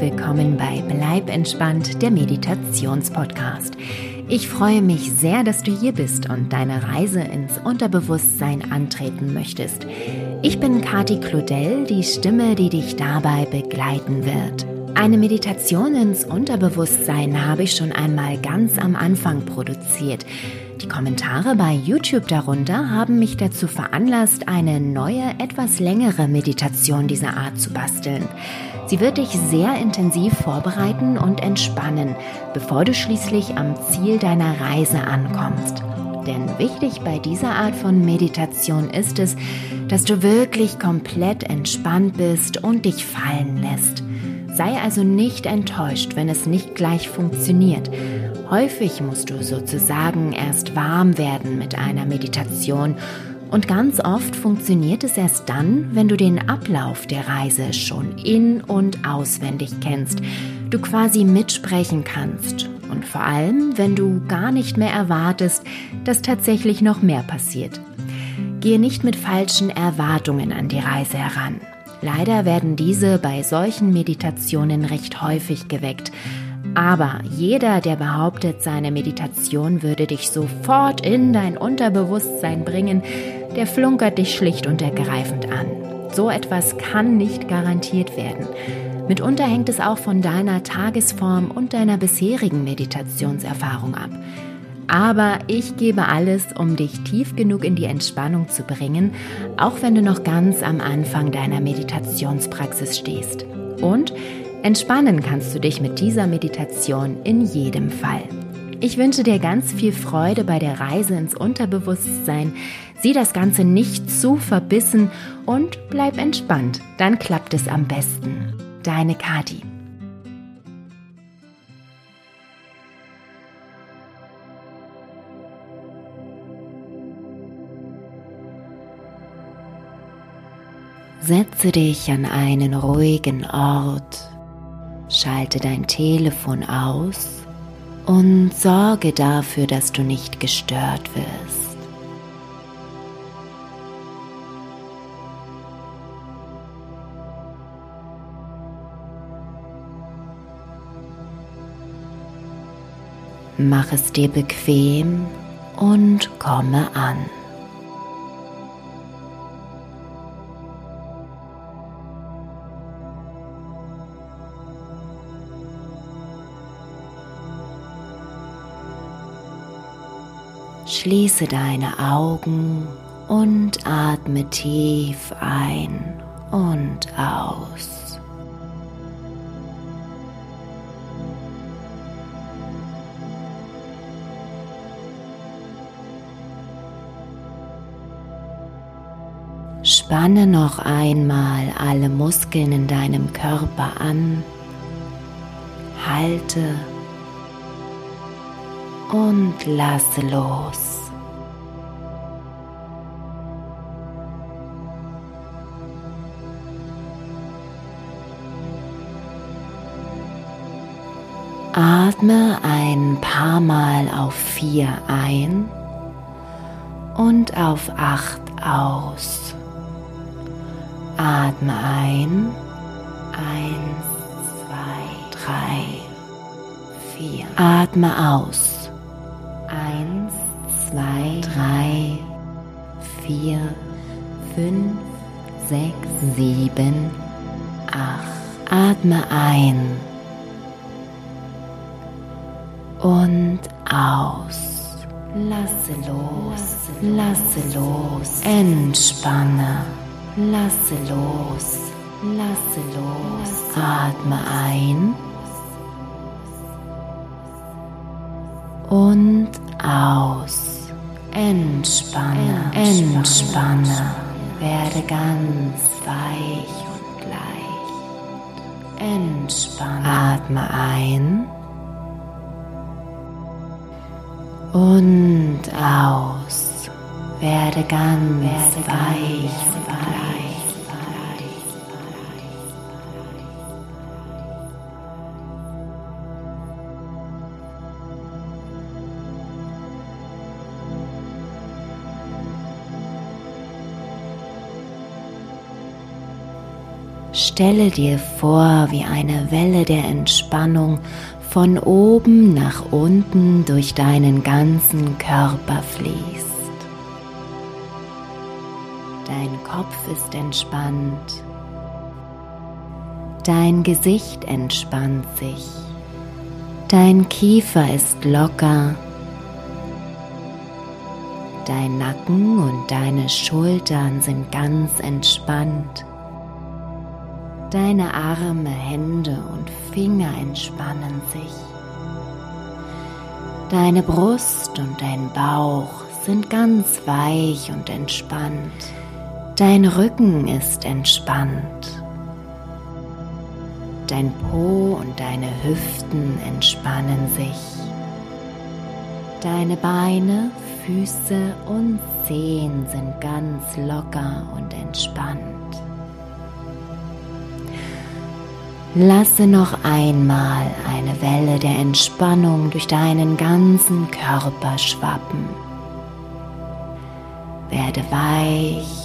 willkommen bei Bleib entspannt, der Meditationspodcast. Ich freue mich sehr, dass du hier bist und deine Reise ins Unterbewusstsein antreten möchtest. Ich bin Kati Claudel, die Stimme, die dich dabei begleiten wird. Eine Meditation ins Unterbewusstsein habe ich schon einmal ganz am Anfang produziert. Die Kommentare bei YouTube darunter haben mich dazu veranlasst, eine neue, etwas längere Meditation dieser Art zu basteln. Sie wird dich sehr intensiv vorbereiten und entspannen, bevor du schließlich am Ziel deiner Reise ankommst. Denn wichtig bei dieser Art von Meditation ist es, dass du wirklich komplett entspannt bist und dich fallen lässt. Sei also nicht enttäuscht, wenn es nicht gleich funktioniert. Häufig musst du sozusagen erst warm werden mit einer Meditation und ganz oft funktioniert es erst dann, wenn du den Ablauf der Reise schon in und auswendig kennst, du quasi mitsprechen kannst und vor allem, wenn du gar nicht mehr erwartest, dass tatsächlich noch mehr passiert. Gehe nicht mit falschen Erwartungen an die Reise heran. Leider werden diese bei solchen Meditationen recht häufig geweckt. Aber jeder, der behauptet, seine Meditation würde dich sofort in dein Unterbewusstsein bringen, der flunkert dich schlicht und ergreifend an. So etwas kann nicht garantiert werden. Mitunter hängt es auch von deiner Tagesform und deiner bisherigen Meditationserfahrung ab. Aber ich gebe alles, um dich tief genug in die Entspannung zu bringen, auch wenn du noch ganz am Anfang deiner Meditationspraxis stehst. Und entspannen kannst du dich mit dieser Meditation in jedem Fall. Ich wünsche dir ganz viel Freude bei der Reise ins Unterbewusstsein. Sieh das Ganze nicht zu verbissen und bleib entspannt. Dann klappt es am besten. Deine Kati. Setze dich an einen ruhigen Ort, schalte dein Telefon aus und sorge dafür, dass du nicht gestört wirst. Mach es dir bequem und komme an. Schließe deine Augen und atme tief ein und aus. Spanne noch einmal alle Muskeln in deinem Körper an, halte und lasse los. Atme ein paar Mal auf vier ein und auf acht aus. Atme ein. Eins, zwei, drei, vier. Atme aus. Eins, zwei, drei, vier, fünf, sechs, sieben, acht. Atme ein und aus. Lasse los, lasse los, entspanne, lasse los, lasse los. Atme ein und aus. Entspanne, entspanne, werde ganz weich und leicht. Entspanne. Atme ein und aus. Werde ganz werde weich und leicht. Stelle dir vor, wie eine Welle der Entspannung von oben nach unten durch deinen ganzen Körper fließt. Dein Kopf ist entspannt. Dein Gesicht entspannt sich. Dein Kiefer ist locker. Dein Nacken und deine Schultern sind ganz entspannt. Deine Arme, Hände und Finger entspannen sich. Deine Brust und dein Bauch sind ganz weich und entspannt. Dein Rücken ist entspannt. Dein Po und deine Hüften entspannen sich. Deine Beine, Füße und Zehen sind ganz locker und entspannt. Lasse noch einmal eine Welle der Entspannung durch deinen ganzen Körper schwappen. Werde weich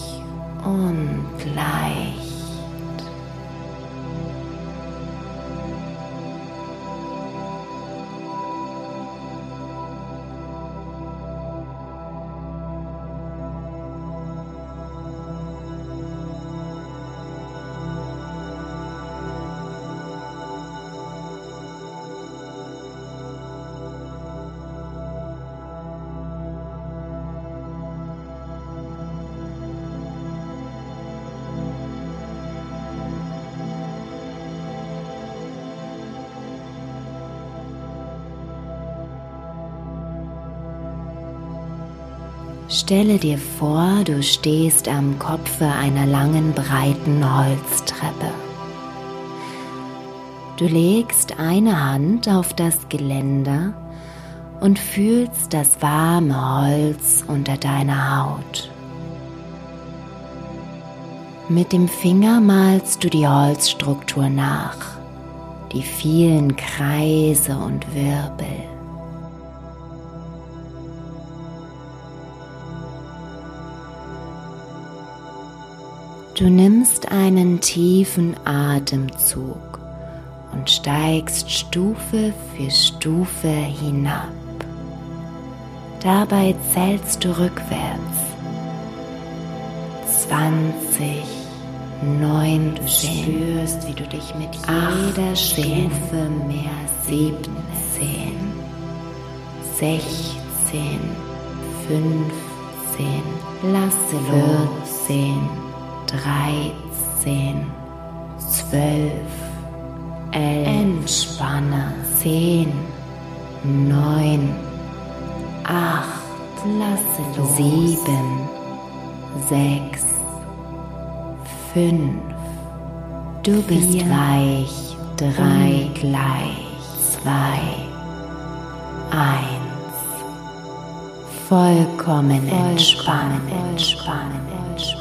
Stelle dir vor, du stehst am Kopfe einer langen, breiten Holztreppe. Du legst eine Hand auf das Geländer und fühlst das warme Holz unter deiner Haut. Mit dem Finger malst du die Holzstruktur nach, die vielen Kreise und Wirbel. Du nimmst einen tiefen Atemzug und steigst Stufe für Stufe hinab. Dabei zählst du rückwärts. 20, 19, du spürst, wie du dich mit jeder Stufe mehr 17, 16, 15, lasse los, 14, dreizehn, zwölf, elf, entspanne, zehn, neun, acht, lasse los, sieben, sechs, fünf, du bist vier, weich, drei, gleich, zwei, eins, vollkommen entspannen, entspannen, entspannen.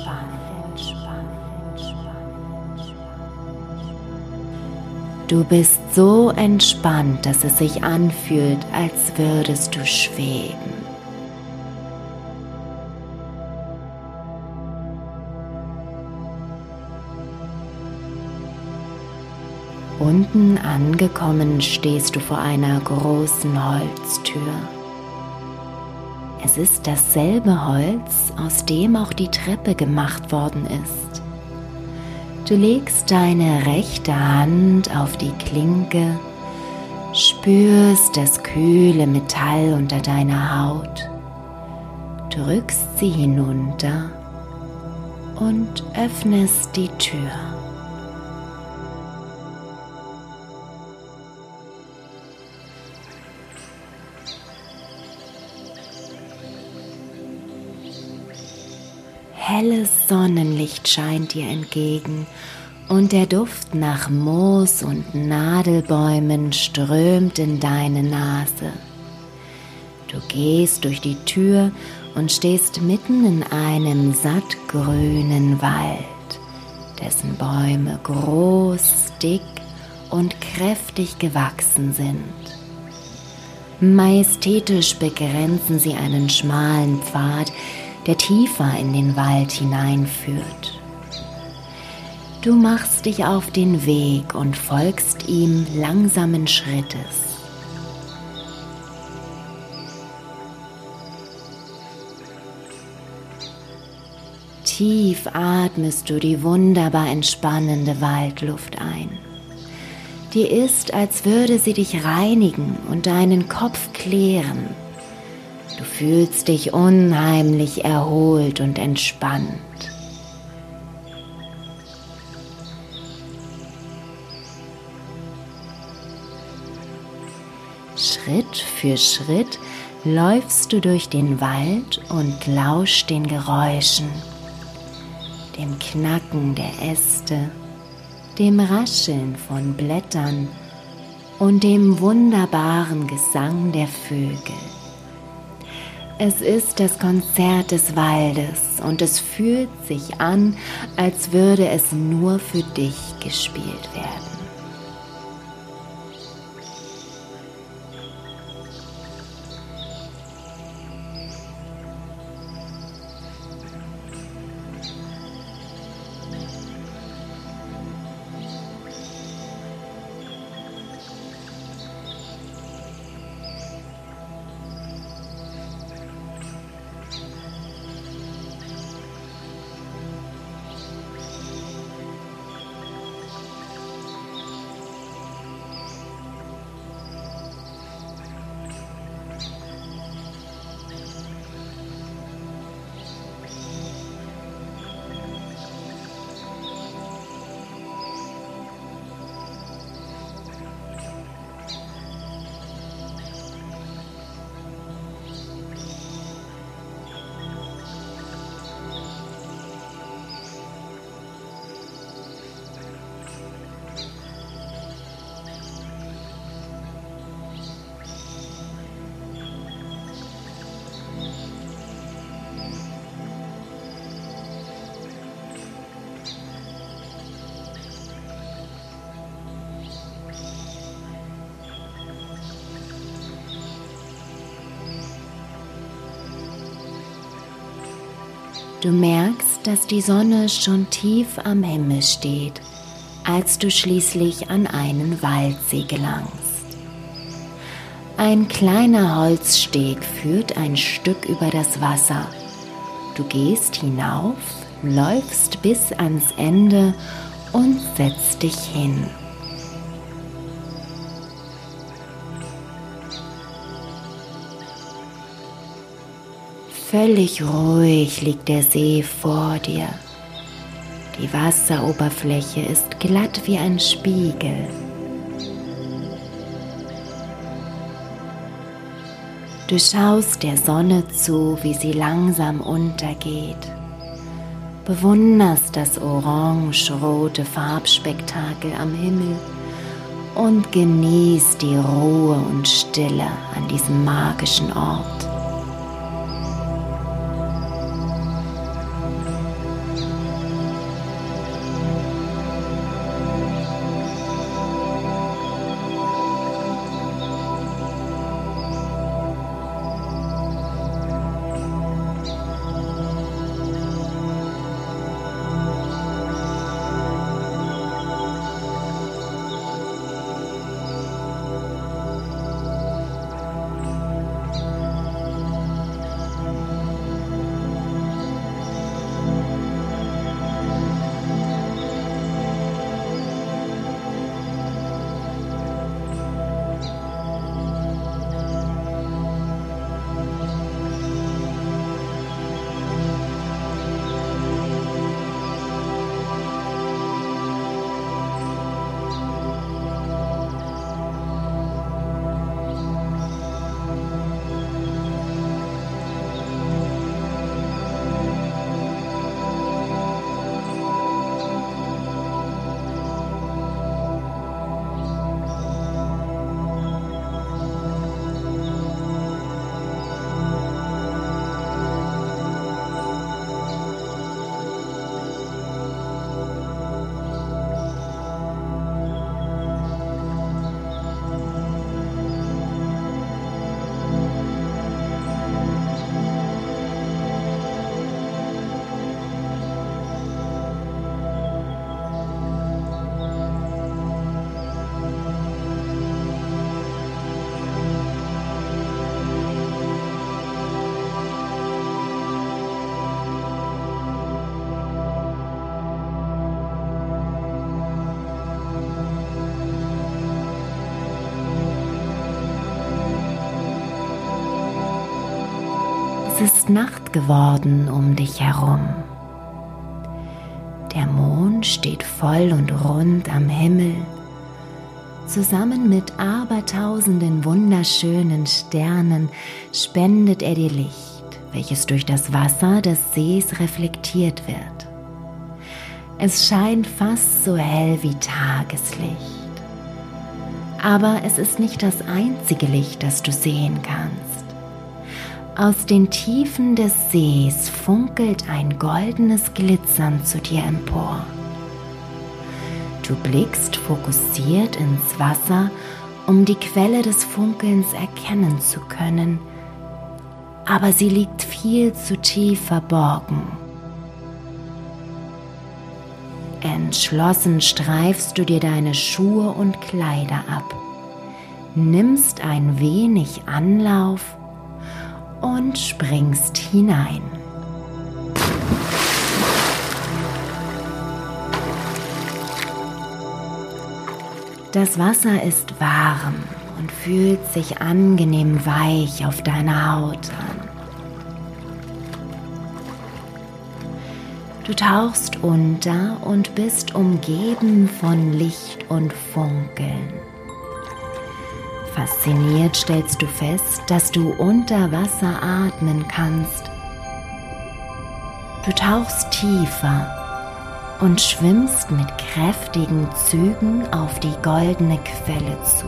Du bist so entspannt, dass es sich anfühlt, als würdest du schweben. Unten angekommen stehst du vor einer großen Holztür. Es ist dasselbe Holz, aus dem auch die Treppe gemacht worden ist. Du legst deine rechte Hand auf die Klinke, spürst das kühle Metall unter deiner Haut, drückst sie hinunter und öffnest die Tür. Helles Sonnenlicht scheint dir entgegen und der Duft nach Moos und Nadelbäumen strömt in deine Nase. Du gehst durch die Tür und stehst mitten in einem sattgrünen Wald, dessen Bäume groß, dick und kräftig gewachsen sind. Majestätisch begrenzen sie einen schmalen Pfad, der tiefer in den Wald hineinführt. Du machst dich auf den Weg und folgst ihm langsamen Schrittes. Tief atmest du die wunderbar entspannende Waldluft ein. Dir ist, als würde sie dich reinigen und deinen Kopf klären. Du fühlst dich unheimlich erholt und entspannt. Schritt für Schritt läufst du durch den Wald und lauschst den Geräuschen dem Knacken der Äste, dem Rascheln von Blättern und dem wunderbaren Gesang der Vögel. Es ist das Konzert des Waldes und es fühlt sich an, als würde es nur für dich gespielt werden. Du merkst, dass die Sonne schon tief am Himmel steht, als du schließlich an einen Waldsee gelangst. Ein kleiner Holzsteg führt ein Stück über das Wasser. Du gehst hinauf, läufst bis ans Ende und setzt dich hin. Völlig ruhig liegt der See vor dir. Die Wasseroberfläche ist glatt wie ein Spiegel. Du schaust der Sonne zu, wie sie langsam untergeht. Bewunderst das orange-rote Farbspektakel am Himmel und genießt die Ruhe und Stille an diesem magischen Ort. Ist Nacht geworden um dich herum. Der Mond steht voll und rund am Himmel. Zusammen mit abertausenden wunderschönen Sternen spendet er dir Licht, welches durch das Wasser des Sees reflektiert wird. Es scheint fast so hell wie Tageslicht. Aber es ist nicht das einzige Licht, das du sehen kannst. Aus den Tiefen des Sees funkelt ein goldenes Glitzern zu dir empor. Du blickst fokussiert ins Wasser, um die Quelle des Funkelns erkennen zu können, aber sie liegt viel zu tief verborgen. Entschlossen streifst du dir deine Schuhe und Kleider ab, nimmst ein wenig Anlauf und springst hinein. Das Wasser ist warm und fühlt sich angenehm weich auf deiner Haut an. Du tauchst unter und bist umgeben von Licht und Funkeln. Fasziniert stellst du fest, dass du unter Wasser atmen kannst. Du tauchst tiefer und schwimmst mit kräftigen Zügen auf die goldene Quelle zu.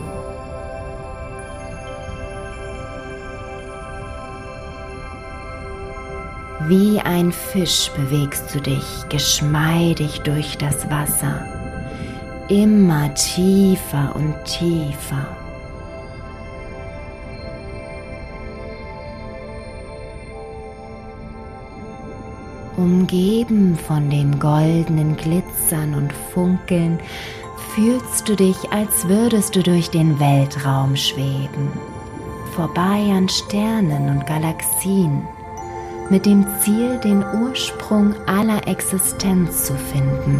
Wie ein Fisch bewegst du dich geschmeidig durch das Wasser, immer tiefer und tiefer. Umgeben von dem goldenen Glitzern und Funkeln fühlst du dich, als würdest du durch den Weltraum schweben, vorbei an Sternen und Galaxien, mit dem Ziel, den Ursprung aller Existenz zu finden.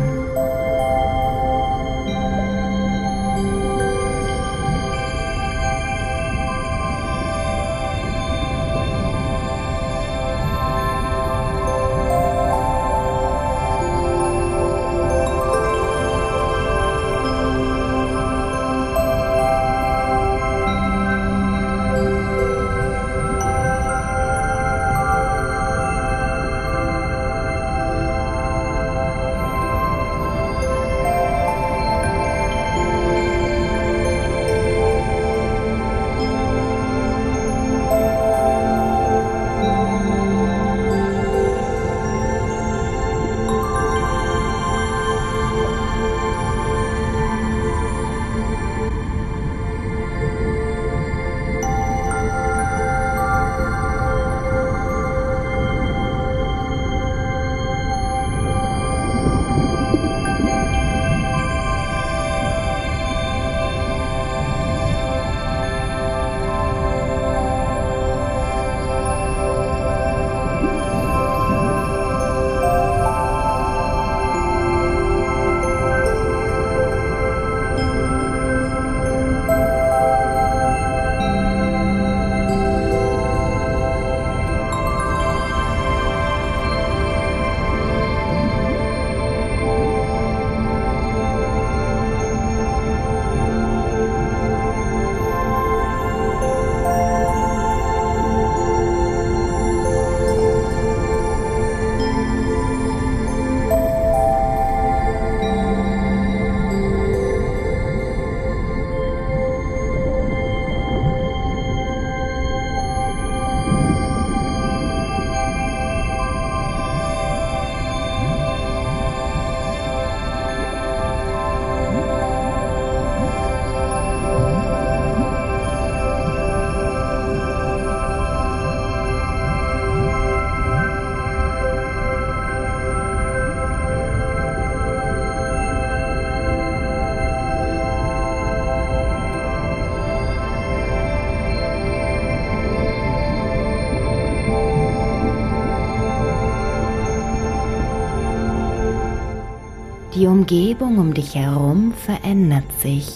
Die Umgebung um dich herum verändert sich.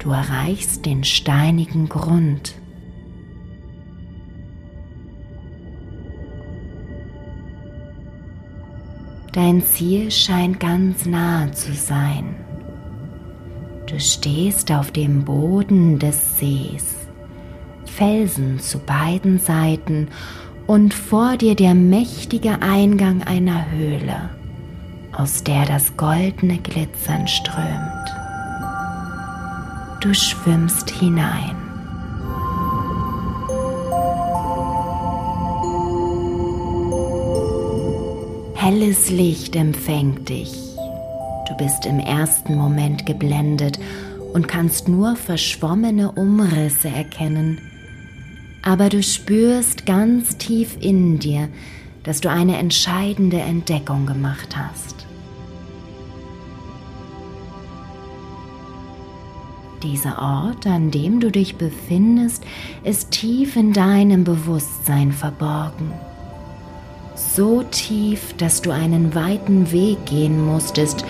Du erreichst den steinigen Grund. Dein Ziel scheint ganz nahe zu sein. Du stehst auf dem Boden des Sees, Felsen zu beiden Seiten und vor dir der mächtige Eingang einer Höhle aus der das goldene Glitzern strömt. Du schwimmst hinein. Helles Licht empfängt dich. Du bist im ersten Moment geblendet und kannst nur verschwommene Umrisse erkennen. Aber du spürst ganz tief in dir, dass du eine entscheidende Entdeckung gemacht hast. Dieser Ort, an dem du dich befindest, ist tief in deinem Bewusstsein verborgen so tief, dass du einen weiten Weg gehen musstest,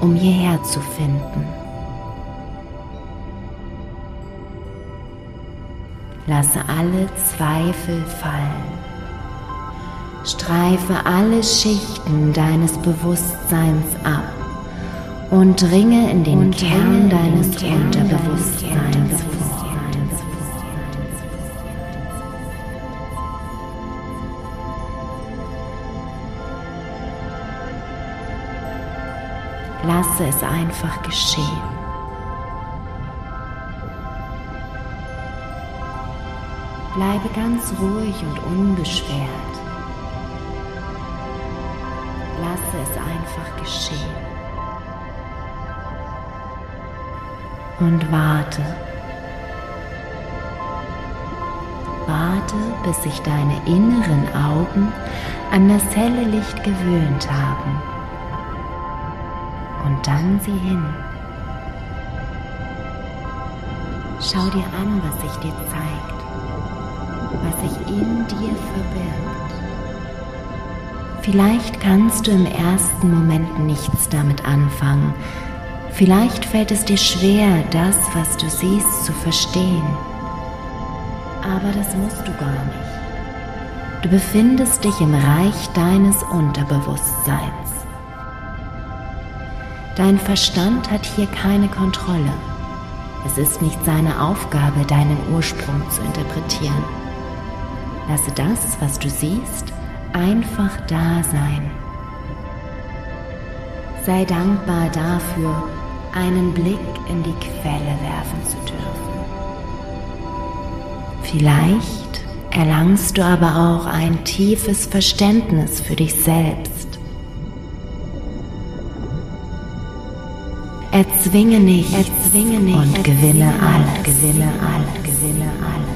um hierher zu finden. Lasse alle Zweifel fallen. Streife alle Schichten deines Bewusstseins ab und dringe in den Kern deines Unterbewusstseins vor. Lasse es einfach geschehen. Bleibe ganz ruhig und unbeschwert. Lasse es einfach geschehen. Und warte. Warte, bis sich deine inneren Augen an das helle Licht gewöhnt haben und dann sieh hin. Schau dir an, was sich dir zeigt, was sich in dir verbirgt. Vielleicht kannst du im ersten Moment nichts damit anfangen. Vielleicht fällt es dir schwer, das, was du siehst, zu verstehen. Aber das musst du gar nicht. Du befindest dich im Reich deines Unterbewusstseins. Dein Verstand hat hier keine Kontrolle. Es ist nicht seine Aufgabe, deinen Ursprung zu interpretieren. Lasse das, was du siehst, einfach da sein. Sei dankbar dafür, einen Blick in die Quelle werfen zu dürfen. Vielleicht erlangst du aber auch ein tiefes Verständnis für dich selbst. Erzwinge nicht, erzwinge nicht. und gewinne alles, gewinne alles, gewinne alles.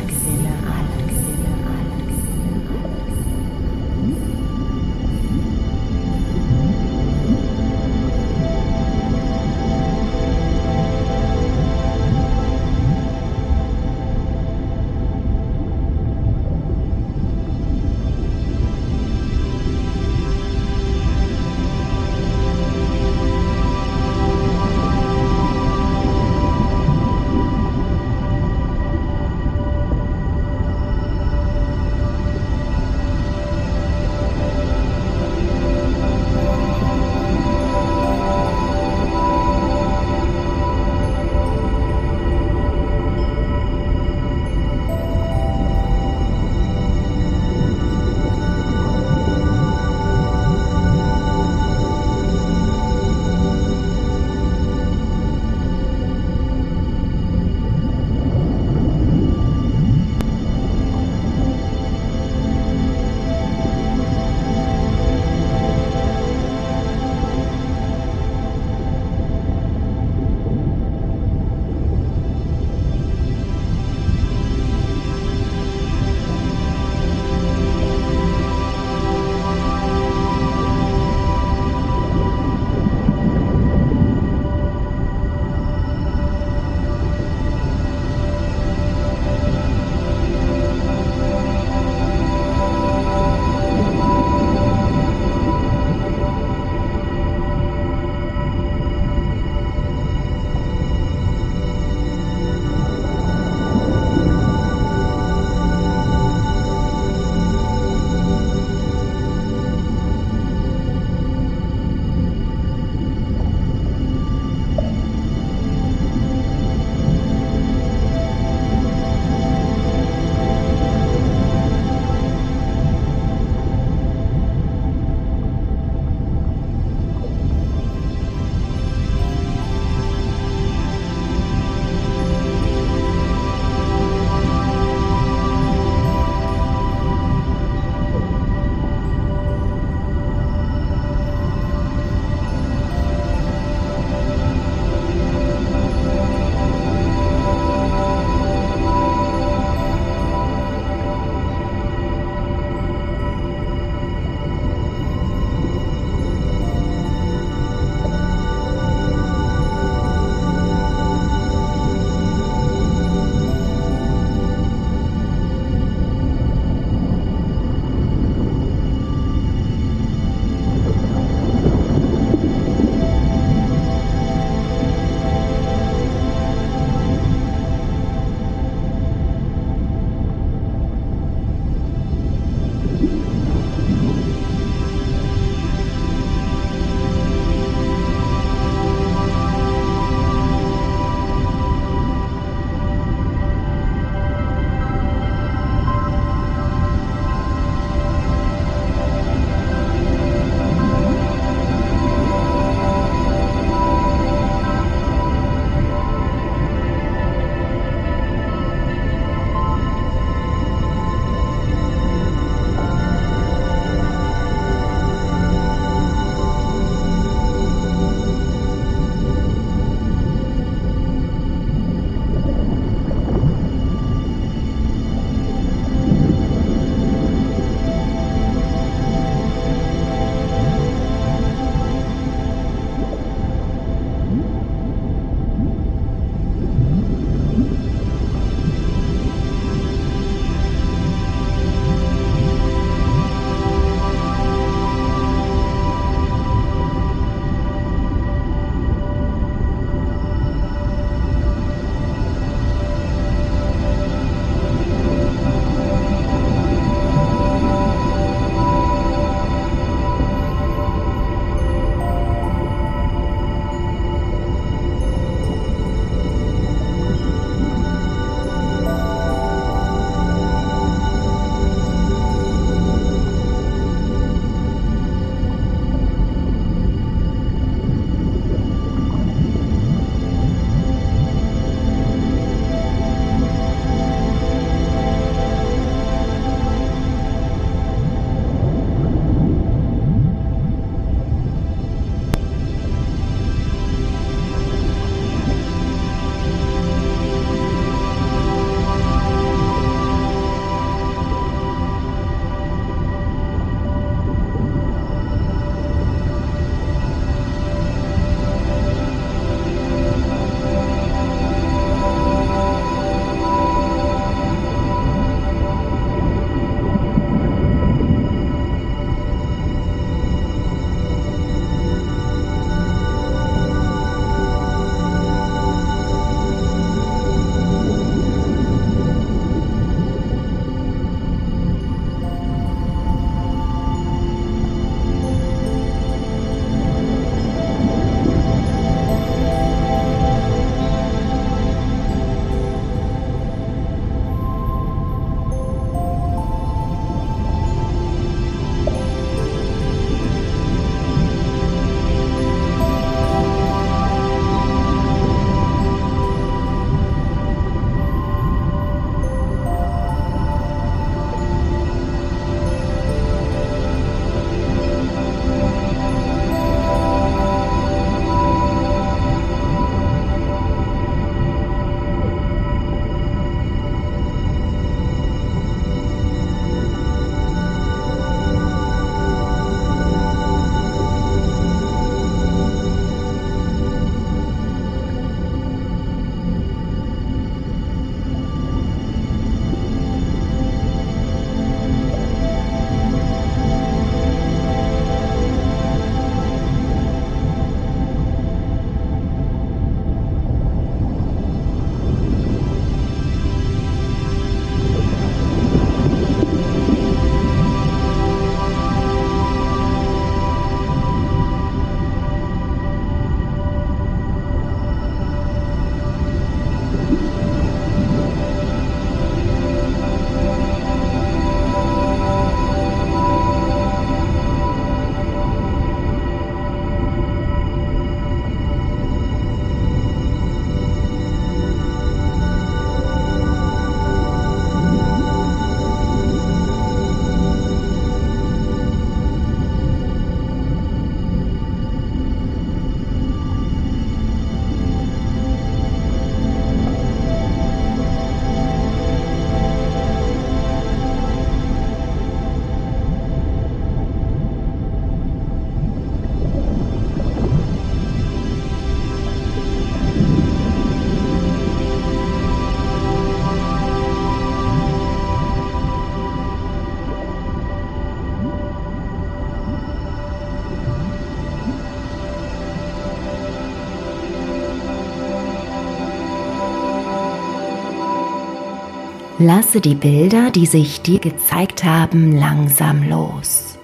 Lasse die Bilder, die sich dir gezeigt haben, langsam los.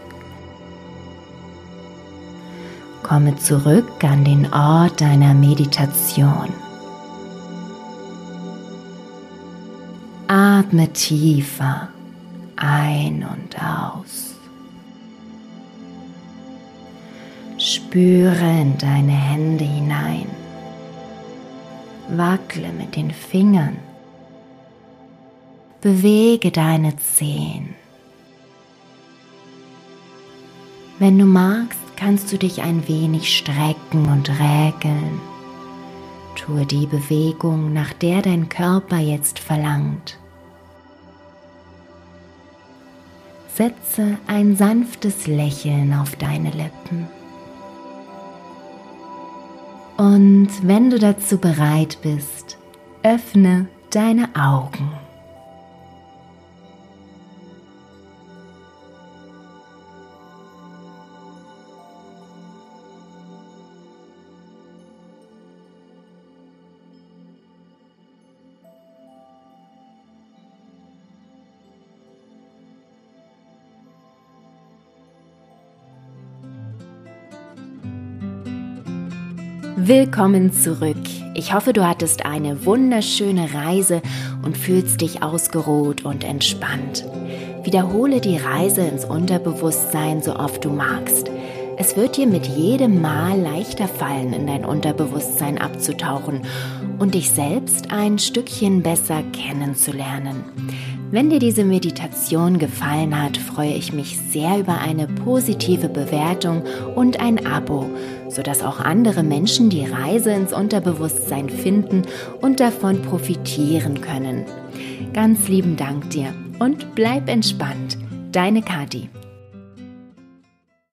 Komme zurück an den Ort deiner Meditation. Atme tiefer ein und aus. Spüre in deine Hände hinein. Wackle mit den Fingern. Bewege deine Zehen. Wenn du magst, kannst du dich ein wenig strecken und räkeln. Tue die Bewegung, nach der dein Körper jetzt verlangt. Setze ein sanftes Lächeln auf deine Lippen. Und wenn du dazu bereit bist, öffne deine Augen. Willkommen zurück. Ich hoffe, du hattest eine wunderschöne Reise und fühlst dich ausgeruht und entspannt. Wiederhole die Reise ins Unterbewusstsein so oft du magst. Es wird dir mit jedem Mal leichter fallen, in dein Unterbewusstsein abzutauchen und dich selbst ein Stückchen besser kennenzulernen. Wenn dir diese Meditation gefallen hat, freue ich mich sehr über eine positive Bewertung und ein Abo, sodass auch andere Menschen die Reise ins Unterbewusstsein finden und davon profitieren können. Ganz lieben Dank dir und bleib entspannt. Deine Kati.